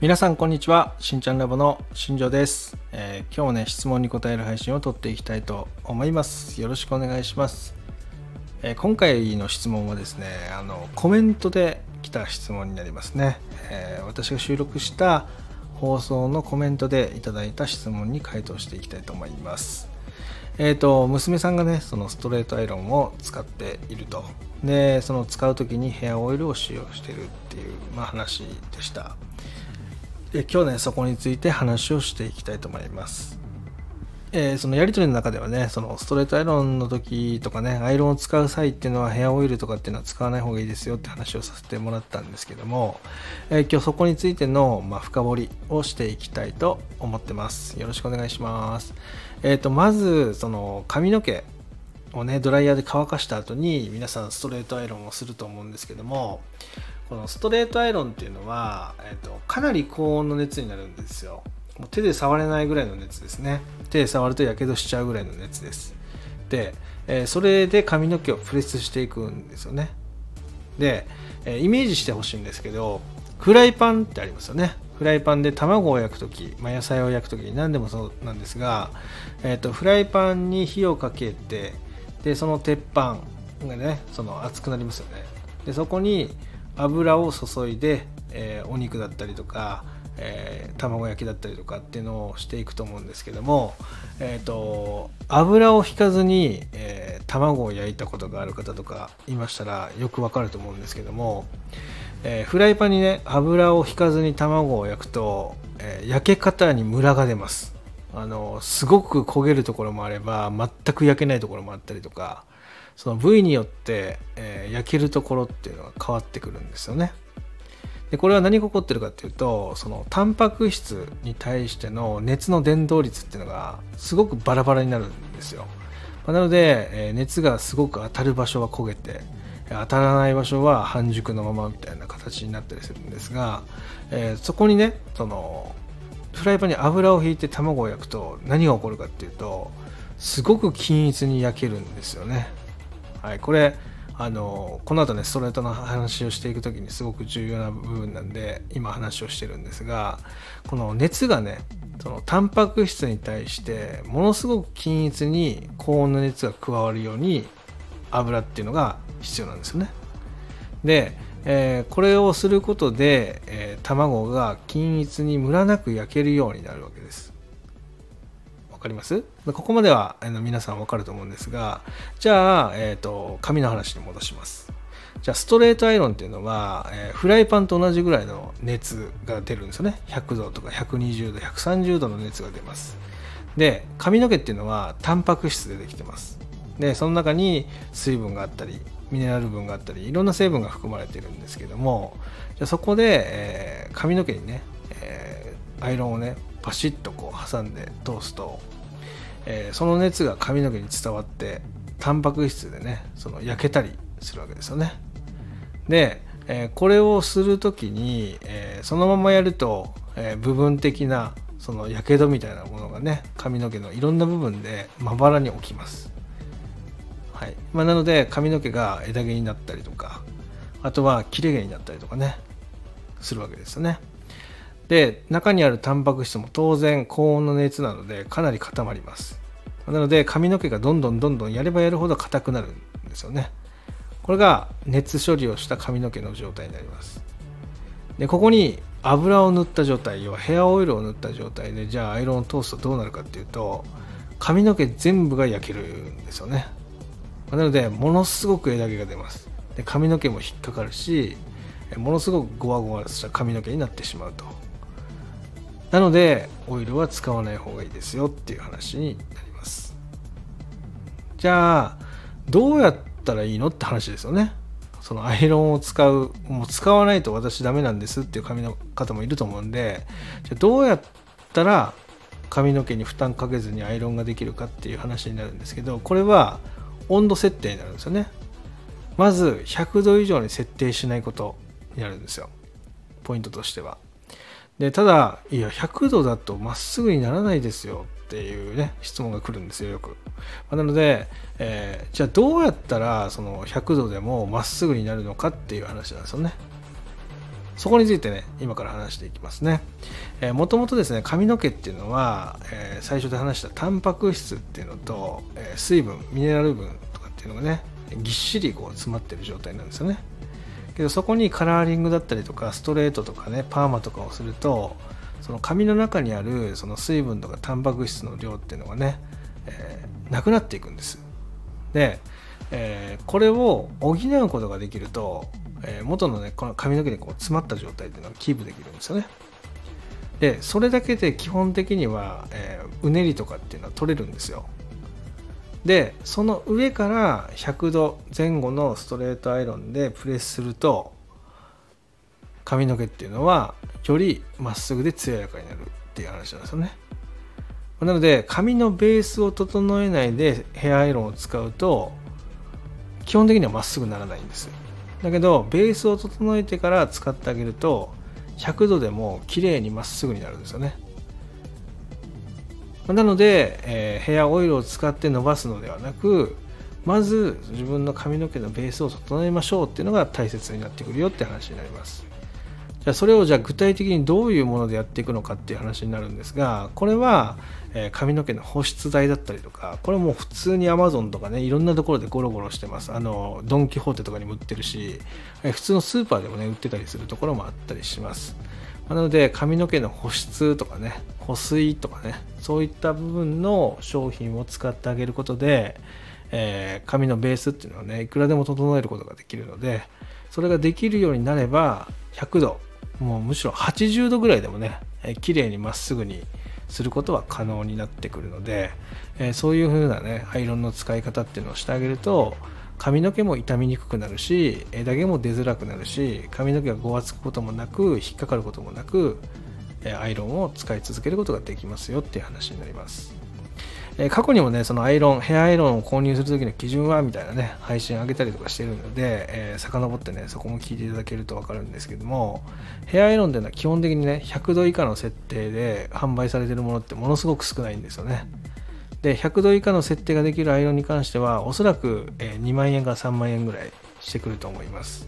皆さんこんにちは。しんちゃんラボの新庄です、えー、今日もね質問に答える配信を撮っていきたいと思います。よろしくお願いします、えー、今回の質問はですねあのコメントで来た質問になりますね、えー、私が収録した放送のコメントでいただいた質問に回答していきたいと思います。えっ、ー、と娘さんがねそのストレートアイロンを使っていると。でその使う時にヘアオイルを使用しているっていう、まあ、話でした。で今日ねそこについて話をしていきたいと思います。えー、そのやり取りの中ではねそのストレートアイロンの時とかねアイロンを使う際っていうのはヘアオイルとかっていうのは使わない方がいいですよって話をさせてもらったんですけども、えー、今日そこについての、まあ、深掘りをしていきたいと思ってますよろしくお願いしますえっ、ー、とまずその髪の毛をねドライヤーで乾かした後に皆さんストレートアイロンをすると思うんですけどもこのストレートアイロンっていうのは、えーと、かなり高温の熱になるんですよ。もう手で触れないぐらいの熱ですね。手で触るとやけどしちゃうぐらいの熱です。で、えー、それで髪の毛をプレスしていくんですよね。で、えー、イメージしてほしいんですけどフライパンってありますよね。フライパンで卵を焼く時、まあ、野菜を焼く時何でもそうなんですが、えー、とフライパンに火をかけてでその鉄板がねその熱くなりますよね。でそこに油を注いで、えー、お肉だったりとか、えー、卵焼きだったりとかっていうのをしていくと思うんですけども、えーと、油を引かずに、えー、卵を焼いたことがある方とかいましたらよくわかると思うんですけども、えー、フライパンにね油を引かずに卵を焼くと、え焼け方にムラが出ます。あのすごく焦げるところもあれば全く焼けないところもあったりとかその部位によって、えー、焼けるところっていうのが変わってくるんですよね。でこれは何が起こってるかっていうとそのタンパク質に対しての熱の伝導率っていうのがすごくバラバラになるんですよ。まあなので、えー、熱がすごく当たる場所は焦げて当たらない場所は半熟のままみたいな形になったりするんですが、えー、そこにねそのフライパンに油を引いて卵を焼くと何が起こるかっていうとすごく均一に焼けるんですよね。はい、これあのこの後ねストレートの話をしていく時にすごく重要な部分なんで今話をしてるんですがこの熱がねそのタンパク質に対してものすごく均一に高温の熱が加わるように油っていうのが必要なんですよね。で、えー、これをすることで、えー、卵が均一にムラなく焼けるようになるわけです。分かります？ここまではあの皆さん分かると思うんですがじゃあ、えーと、紙の話に戻します。じゃあストレートアイロンっていうのは、えー、フライパンと同じぐらいの熱が出るんですよね。100度とか120度130度の熱が出ます。で髪の毛っていうのはタンパク質でできてます。でその中に水分があったりミネラル分があったりいろんな成分が含まれてるんですけどもじゃあそこで、えー、髪の毛にね、えー、アイロンをねパシッとこう挟んで通すと、えー、その熱が髪の毛に伝わってタンパク質でねその焼けたりするわけですよね。で、えー、これをする時に、えー、そのままやると、え部分的なそのやけどみたいなものがね髪の毛のいろんな部分でまばらに起きます。はい。まあ、なので髪の毛が枝毛になったりとかあとは切れ毛になったりとかねするわけですよね。で中にあるタンパク質も当然高温の熱なのでかなり固まります。なので髪の毛がどんどんどんどんやればやるほど硬くなるんですよね。これが熱処理をした髪の毛の状態になります。でここに油を塗った状態要はヘアオイルを塗った状態でじゃあアイロンを通すとどうなるかっていうと髪の毛全部が焼けるんですよね。なのでものすごく枝毛が出ます。で髪の毛も引っかかるしものすごくゴワゴワした髪の毛になってしまうと。なのでオイルは使わない方がいいですよっていう話になります。じゃあどうやったらいいのって話ですよね。そのアイロンを使うもう使わないと私ダメなんですっていう髪の方もいると思うんでじゃあどうやったら髪の毛に負担かけずにアイロンができるかっていう話になるんですけどこれは温度設定になるんですよね。まず100度以上に設定しないことになるんですよ。ポイントとしては。でただいや100度だとまっすぐにならないですよっていうね質問が来るんですよよく、まなので、えー、じゃあどうやったらその100度でもまっすぐになるのかっていう話なんですよね。そこについてね今から話していきますね。もともとですね髪の毛っていうのは、えー、最初で話したタンパク質っていうのと、えー、水分ミネラル分とかっていうのがねぎっしりこう詰まってる状態なんですよね。けどそこにカラーリングだったりとかストレートとかねパーマとかをするとその髪の中にあるその水分とかタンパク質の量っていうのがね、えー、なくなっていくんです。で、えー、これを補うことができると、えー、元のねこの髪の毛にこう詰まった状態っていうのがキープできるんですよね。でそれだけで基本的には、え、うねりとかっていうのは取れるんですよ。でその上から100度前後のストレートアイロンでプレスすると髪の毛っていうのはよりまっすぐで艶やかになるっていう話なんですよね。なので髪のベースを整えないでヘアアイロンを使うと基本的にはまっすぐならないんですだけどベースを整えてから使ってあげると100度でも綺麗にまっすぐになるんですよね。なので、えー、ヘアオイルを使って伸ばすのではなくまず自分の髪の毛のベースを整えましょうっていうのが大切になってくるよって話になります。じゃあそれをじゃあ具体的にどういうものでやっていくのかっていう話になるんですがこれは、えー、髪の毛の保湿剤だったりとかこれも普通に Amazon とかねいろんなところでゴロゴロしてます。あのドン・キホーテとかにも売ってるし、えー、普通のスーパーでもね売ってたりするところもあったりします。なので髪の毛の保湿とかね保水とかねそういった部分の商品を使ってあげることで、えー、髪のベースっていうのはねいくらでも整えることができるのでそれができるようになれば100度もうむしろ80度ぐらいでもね、えー、綺麗にまっすぐにすることは可能になってくるので、えー、そういう風なねアイロンの使い方っていうのをしてあげると髪の毛も傷みにくくなるし枝毛も出づらくなるし髪の毛がごわつくこともなく引っかかることもなくアイロンを使い続けることができますよっていう話になります。過去にもねそのアイロンヘアアイロンを購入する時の基準はみたいなね配信上げたりとかしてるので、えー、遡ってねそこも聞いていただけると分かるんですけどもヘアアイロンっていうのは基本的にね100度以下の設定で販売されてるものってものすごく少ないんですよね。で100度以下の設定ができるアイロンに関してはおそらく2万円から3万円ぐらいしてくると思います。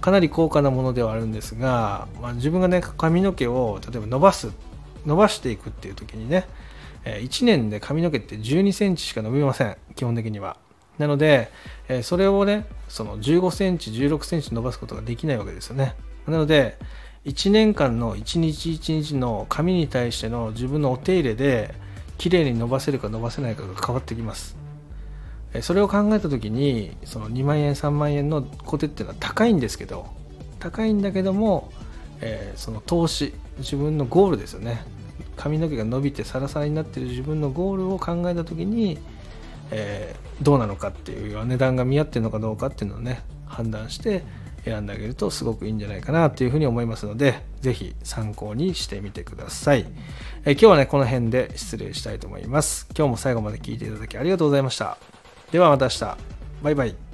かなり高価なものではあるんですが、まあ、自分がね髪の毛を例えば伸ばす伸ばしていくっていう時にね1年で髪の毛って12センチしか伸びません基本的には。なのでそれをねその15センチ16センチ伸ばすことができないわけですよね。なので1年間の1日1日の髪に対しての自分のお手入れで綺麗に伸ばせるか伸ばせないかが変わってきます。それを考えた時にその2万円3万円のコテっていうのは高いんですけど高いんだけども、えー、その投資自分のゴールですよね。髪の毛が伸びてサラサラになってる自分のゴールを考えた時に、えー、どうなのかっていう値段が見合ってるのかどうかっていうのをね判断して選んであげるとすごくいいんじゃないかなというふうに思いますので、ぜひ参考にしてみてください。え今日はね、この辺で失礼したいと思います。今日も最後まで聴いていただきありがとうございました。ではまた明日。バイバイ。